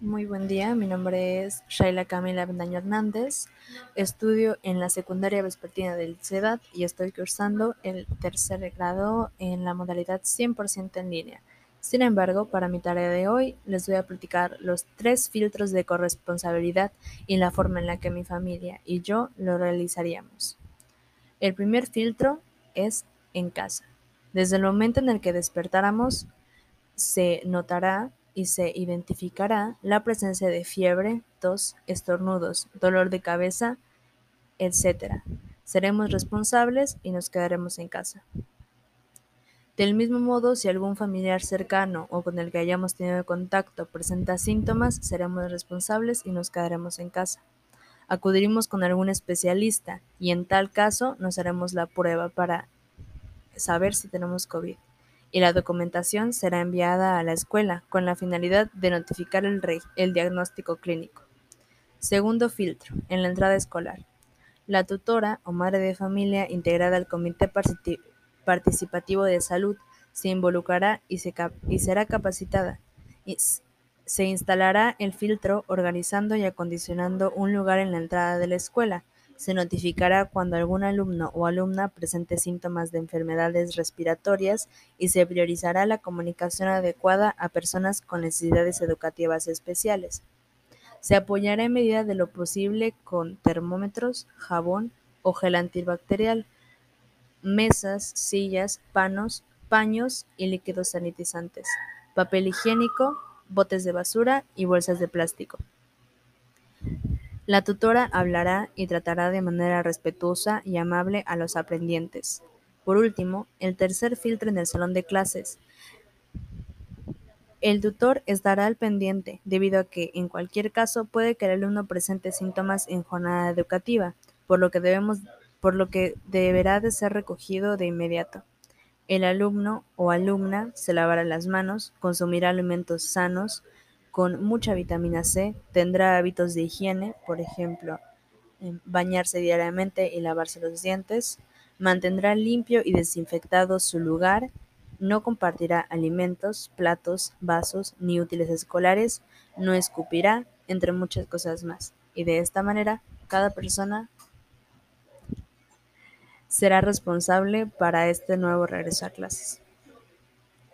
Muy buen día, mi nombre es Shaila Camila Bendaño Hernández, estudio en la secundaria vespertina del CEDAT y estoy cursando el tercer grado en la modalidad 100% en línea. Sin embargo, para mi tarea de hoy les voy a platicar los tres filtros de corresponsabilidad y la forma en la que mi familia y yo lo realizaríamos. El primer filtro es en casa. Desde el momento en el que despertáramos, se notará y se identificará la presencia de fiebre, tos, estornudos, dolor de cabeza, etc. Seremos responsables y nos quedaremos en casa. Del mismo modo, si algún familiar cercano o con el que hayamos tenido contacto presenta síntomas, seremos responsables y nos quedaremos en casa. Acudiremos con algún especialista y en tal caso nos haremos la prueba para saber si tenemos COVID y la documentación será enviada a la escuela con la finalidad de notificar el, el diagnóstico clínico. Segundo filtro, en la entrada escolar. La tutora o madre de familia integrada al Comité Participativo de Salud se involucrará y, se y será capacitada. Se instalará el filtro organizando y acondicionando un lugar en la entrada de la escuela, se notificará cuando algún alumno o alumna presente síntomas de enfermedades respiratorias y se priorizará la comunicación adecuada a personas con necesidades educativas especiales. Se apoyará en medida de lo posible con termómetros, jabón o gel antibacterial, mesas, sillas, panos, paños y líquidos sanitizantes, papel higiénico, botes de basura y bolsas de plástico. La tutora hablará y tratará de manera respetuosa y amable a los aprendientes. Por último, el tercer filtro en el salón de clases. El tutor estará al pendiente, debido a que, en cualquier caso, puede que el alumno presente síntomas en jornada educativa, por lo que, deberá de ser recogido de inmediato. El alumno o alumna se lavará las manos, consumirá alimentos sanos, con mucha vitamina C, tendrá hábitos de higiene, por ejemplo, bañarse diariamente y lavarse los dientes, mantendrá limpio y desinfectado su lugar, no compartirá alimentos, platos, vasos ni útiles escolares, no escupirá, entre muchas cosas más. Y de esta manera, cada persona será responsable para este nuevo regreso a clases.